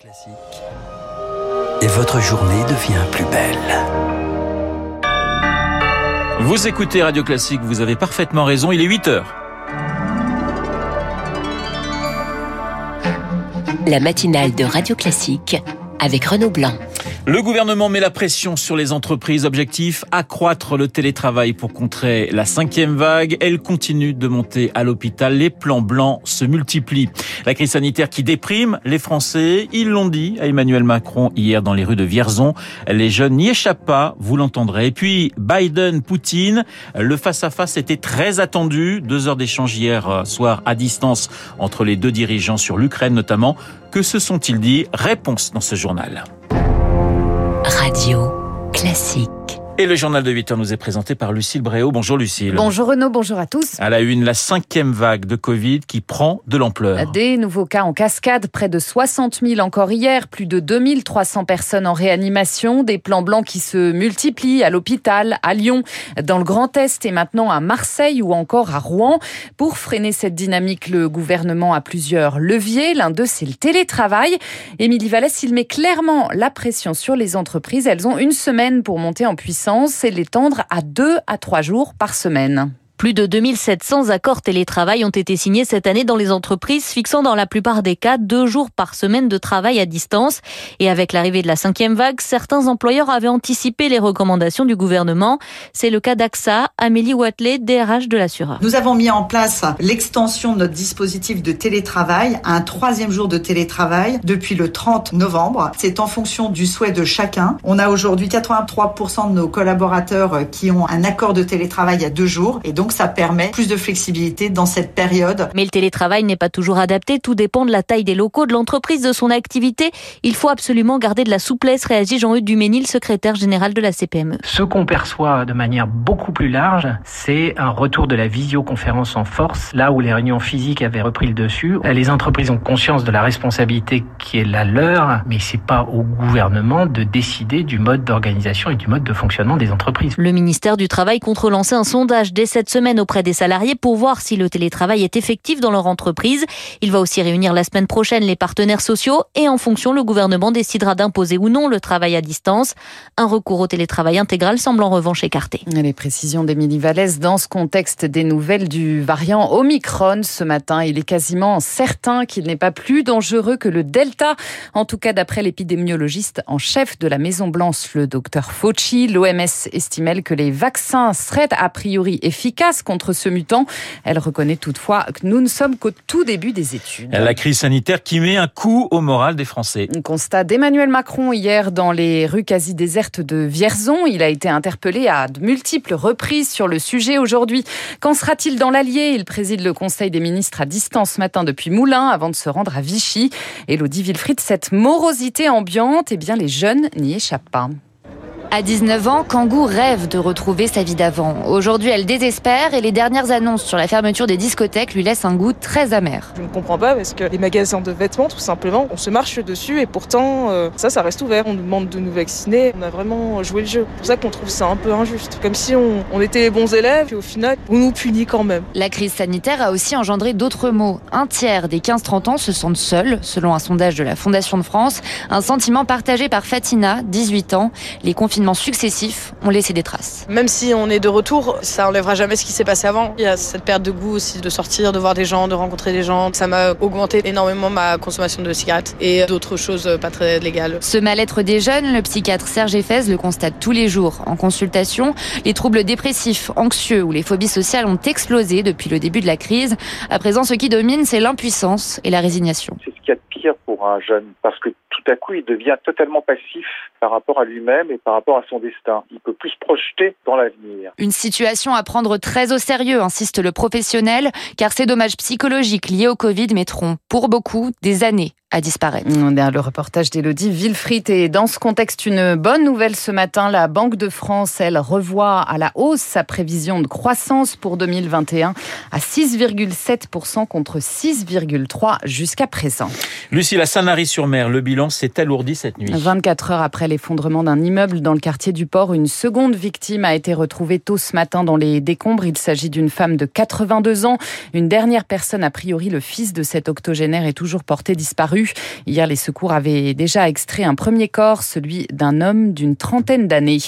Classique. Et votre journée devient plus belle. Vous écoutez Radio Classique, vous avez parfaitement raison, il est 8 heures. La matinale de Radio Classique avec Renaud Blanc. Le gouvernement met la pression sur les entreprises. Objectif, accroître le télétravail pour contrer la cinquième vague. Elle continue de monter à l'hôpital. Les plans blancs se multiplient. La crise sanitaire qui déprime les Français. Ils l'ont dit à Emmanuel Macron hier dans les rues de Vierzon. Les jeunes n'y échappent pas, vous l'entendrez. Et puis, Biden, Poutine, le face-à-face était très attendu. Deux heures d'échange hier soir à distance entre les deux dirigeants sur l'Ukraine notamment. Que se sont-ils dit? Réponse dans ce journal. Radio Classique. Et le journal de 8 heures nous est présenté par Lucille Bréau. Bonjour Lucille. Bonjour Renaud, bonjour à tous. À la une, la cinquième vague de Covid qui prend de l'ampleur. Des nouveaux cas en cascade, près de 60 000 encore hier, plus de 2300 personnes en réanimation, des plans blancs qui se multiplient à l'hôpital, à Lyon, dans le Grand Est et maintenant à Marseille ou encore à Rouen. Pour freiner cette dynamique, le gouvernement a plusieurs leviers. L'un d'eux, c'est le télétravail. Émilie Vallès, il met clairement la pression sur les entreprises. Elles ont une semaine pour monter en puissance et l'étendre à deux à trois jours par semaine. Plus de 2700 accords télétravail ont été signés cette année dans les entreprises, fixant dans la plupart des cas deux jours par semaine de travail à distance. Et avec l'arrivée de la cinquième vague, certains employeurs avaient anticipé les recommandations du gouvernement. C'est le cas d'AXA, Amélie Watley, DRH de l'assureur. Nous avons mis en place l'extension de notre dispositif de télétravail à un troisième jour de télétravail depuis le 30 novembre. C'est en fonction du souhait de chacun. On a aujourd'hui 83% de nos collaborateurs qui ont un accord de télétravail à deux jours. Et donc, donc ça permet plus de flexibilité dans cette période. Mais le télétravail n'est pas toujours adapté, tout dépend de la taille des locaux, de l'entreprise, de son activité. Il faut absolument garder de la souplesse, réagit Jean-Hugues Duménil, secrétaire général de la CPME. Ce qu'on perçoit de manière beaucoup plus large, c'est un retour de la visioconférence en force, là où les réunions physiques avaient repris le dessus. Les entreprises ont conscience de la responsabilité qui est la leur, mais c'est pas au gouvernement de décider du mode d'organisation et du mode de fonctionnement des entreprises. Le ministère du Travail compte relancer un sondage dès cette semaine auprès des salariés pour voir si le télétravail est effectif dans leur entreprise. Il va aussi réunir la semaine prochaine les partenaires sociaux et en fonction, le gouvernement décidera d'imposer ou non le travail à distance. Un recours au télétravail intégral semble en revanche écarté. Les précisions d'Émilie Vallès dans ce contexte des nouvelles du variant Omicron ce matin. Il est quasiment certain qu'il n'est pas plus dangereux que le Delta. En tout cas, d'après l'épidémiologiste en chef de la Maison Blanche, le docteur Fauci, l'OMS estimait que les vaccins seraient a priori efficaces contre ce mutant. Elle reconnaît toutefois que nous ne sommes qu'au tout début des études. La crise sanitaire qui met un coup au moral des Français. Un constat d'Emmanuel Macron hier dans les rues quasi désertes de Vierzon. Il a été interpellé à de multiples reprises sur le sujet aujourd'hui. Qu'en sera-t-il dans l'Allier? Il préside le Conseil des ministres à distance ce matin depuis Moulins avant de se rendre à Vichy. Elodie Wilfried, cette morosité ambiante, eh bien les jeunes n'y échappent pas. À 19 ans, Kangoo rêve de retrouver sa vie d'avant. Aujourd'hui, elle désespère et les dernières annonces sur la fermeture des discothèques lui laissent un goût très amer. Je ne comprends pas parce que les magasins de vêtements, tout simplement, on se marche dessus et pourtant, euh, ça, ça reste ouvert. On nous demande de nous vacciner. On a vraiment joué le jeu. C'est pour ça qu'on trouve ça un peu injuste. Comme si on, on était les bons élèves et au final, on nous punit quand même. La crise sanitaire a aussi engendré d'autres mots. Un tiers des 15-30 ans se sentent seuls, selon un sondage de la Fondation de France. Un sentiment partagé par Fatina, 18 ans. Les confinements successifs ont laissé des traces. Même si on est de retour, ça enlèvera jamais ce qui s'est passé avant. Il y a cette perte de goût aussi de sortir, de voir des gens, de rencontrer des gens. Ça m'a augmenté énormément ma consommation de cigarettes et d'autres choses pas très légales. Ce mal-être des jeunes, le psychiatre Serge Effez le constate tous les jours en consultation. Les troubles dépressifs, anxieux ou les phobies sociales ont explosé depuis le début de la crise. À présent, ce qui domine, c'est l'impuissance et la résignation. C'est ce qu'il y a de pire pour un jeune parce que tout à coup, il devient totalement passif par rapport à lui-même et par rapport à son destin. Il peut plus se projeter dans l'avenir. Une situation à prendre très au sérieux, insiste le professionnel, car ces dommages psychologiques liés au Covid mettront, pour beaucoup, des années à disparaître. Le reportage d'Elodie Villefrit et dans ce contexte, une bonne nouvelle ce matin. La Banque de France, elle, revoit à la hausse sa prévision de croissance pour 2021 à 6,7% contre 6,3% jusqu'à présent. Lucie, la Sanary-sur-Mer, le bilan s'est alourdi cette nuit. 24 heures après l'effondrement d'un immeuble dans le quartier du port, une seconde victime a été retrouvée tôt ce matin dans les décombres. Il s'agit d'une femme de 82 ans. Une dernière personne, a priori le fils de cet octogénaire, est toujours porté disparu. Hier, les secours avaient déjà extrait un premier corps, celui d'un homme d'une trentaine d'années.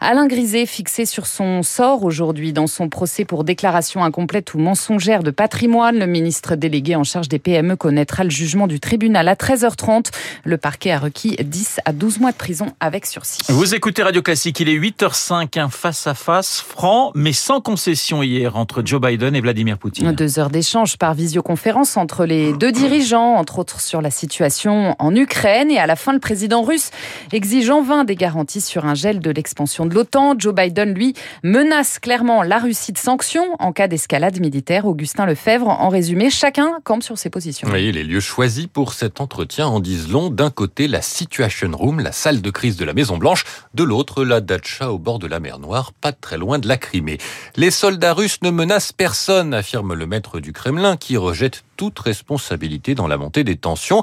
Alain Griset, fixé sur son sort aujourd'hui dans son procès pour déclaration incomplète ou mensongère de patrimoine, le ministre délégué en charge des PME connaîtra le jugement du tribunal à 13h30. Le parquet a requis 10 à 12 mois de prison avec sursis. Vous écoutez Radio Classique, il est 8h05, un face-à-face franc mais sans concession hier entre Joe Biden et Vladimir Poutine. Deux heures d'échange par visioconférence entre les deux dirigeants, entre autres sur la situation en Ukraine et à la fin le président russe exige en vain des garanties sur un gel de l'expansion de l'OTAN. Joe Biden, lui, menace clairement la Russie de sanctions en cas d'escalade militaire. Augustin Lefebvre, en résumé, chacun campe sur ses positions. Oui, les lieux choisis pour cet entretien en disent long. D'un côté, la Situation Room, la salle de crise de la Maison Blanche. De l'autre, la Dacha au bord de la mer Noire, pas très loin de la Crimée. Les soldats russes ne menacent personne, affirme le maître du Kremlin, qui rejette toute responsabilité dans la montée des tensions.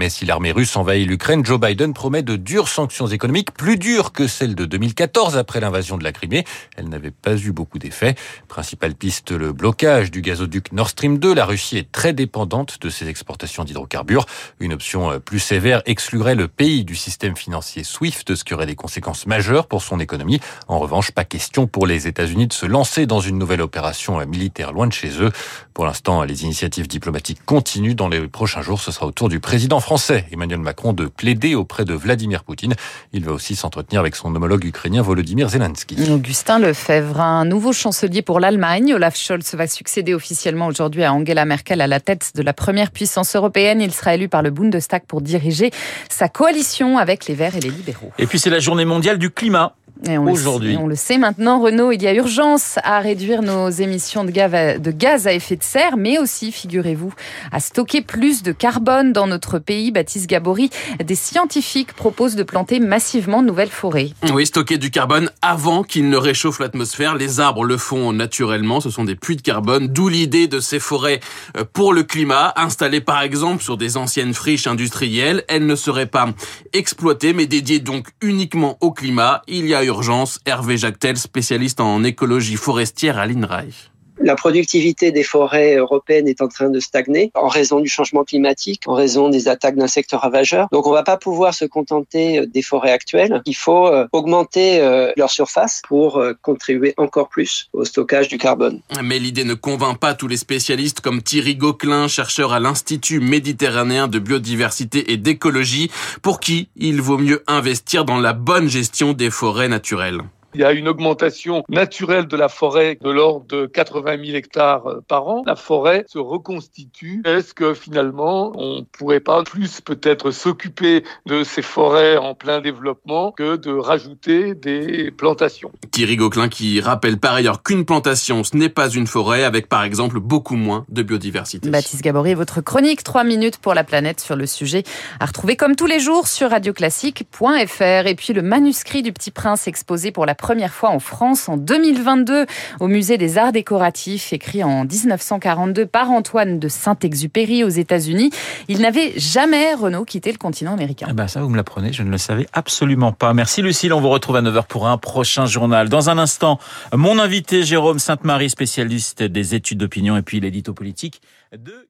Mais si l'armée russe envahit l'Ukraine, Joe Biden promet de dures sanctions économiques, plus dures que celles de 2014 après l'invasion de la Crimée. Elle n'avait pas eu beaucoup d'effet. Principale piste, le blocage du gazoduc Nord Stream 2. La Russie est très dépendante de ses exportations d'hydrocarbures. Une option euh, plus sévère exclurait le pays du système financier SWIFT, ce qui aurait des conséquences majeures pour son économie. En revanche, pas question pour les États-Unis de se lancer dans une nouvelle opération euh, militaire loin de chez eux. Pour l'instant, les initiatives diplomatiques continuent. Dans les prochains jours, ce sera au tour du président français Emmanuel Macron de plaider auprès de Vladimir Poutine. Il va aussi s'entretenir avec son homologue ukrainien Volodymyr Zelensky. Augustin Lefebvre, un nouveau chancelier pour l'Allemagne. Olaf Scholz va succéder officiellement aujourd'hui à Angela Merkel à la tête de la première puissance européenne. Il sera élu par le Bundestag pour diriger sa coalition avec les Verts et les libéraux. Et puis c'est la journée mondiale du climat. Aujourd'hui. On le sait maintenant, Renault, il y a urgence à réduire nos émissions de gaz à effet de serre, mais aussi, figurez-vous, à stocker plus de carbone dans notre pays. Baptiste Gabory, des scientifiques proposent de planter massivement nouvelles forêts. Oui, stocker du carbone avant qu'il ne réchauffe l'atmosphère. Les arbres le font naturellement, ce sont des puits de carbone, d'où l'idée de ces forêts euh, pour le climat, installées par exemple sur des anciennes friches industrielles. Elles ne seraient pas exploitées, mais dédiées donc uniquement au climat. Il y a urgence. Hervé Jactel, spécialiste en écologie forestière à l'INRAE. La productivité des forêts européennes est en train de stagner en raison du changement climatique, en raison des attaques d'insectes ravageurs. Donc on va pas pouvoir se contenter des forêts actuelles. Il faut euh, augmenter euh, leur surface pour euh, contribuer encore plus au stockage du carbone. Mais l'idée ne convainc pas tous les spécialistes comme Thierry Gauquelin, chercheur à l'Institut méditerranéen de biodiversité et d'écologie, pour qui il vaut mieux investir dans la bonne gestion des forêts naturelles. Il y a une augmentation naturelle de la forêt de l'ordre de 80 000 hectares euh, par an. La forêt se reconstitue. Est-ce que finalement, on pourrait pas plus peut-être s'occuper de ces forêts en plein développement que de rajouter des plantations? Thierry Gauquelin qui rappelle par ailleurs qu'une plantation, ce n'est pas une forêt avec par exemple beaucoup moins de biodiversité. Baptiste Gabory, votre chronique 3 minutes pour la planète sur le sujet à retrouver comme tous les jours sur radioclassique.fr et puis le manuscrit du Petit Prince exposé pour la première fois en France en 2022 au musée des arts décoratifs, écrit en 1942 par Antoine de Saint-Exupéry aux États-Unis. Il n'avait jamais, Renaud, quitté le continent américain. Eh ben ça, vous me l'apprenez, je ne le savais absolument pas. Merci Lucille, on vous retrouve à 9h pour un prochain journal. Dans un instant, mon invité Jérôme Sainte-Marie, spécialiste des études d'opinion et puis l'édito politique de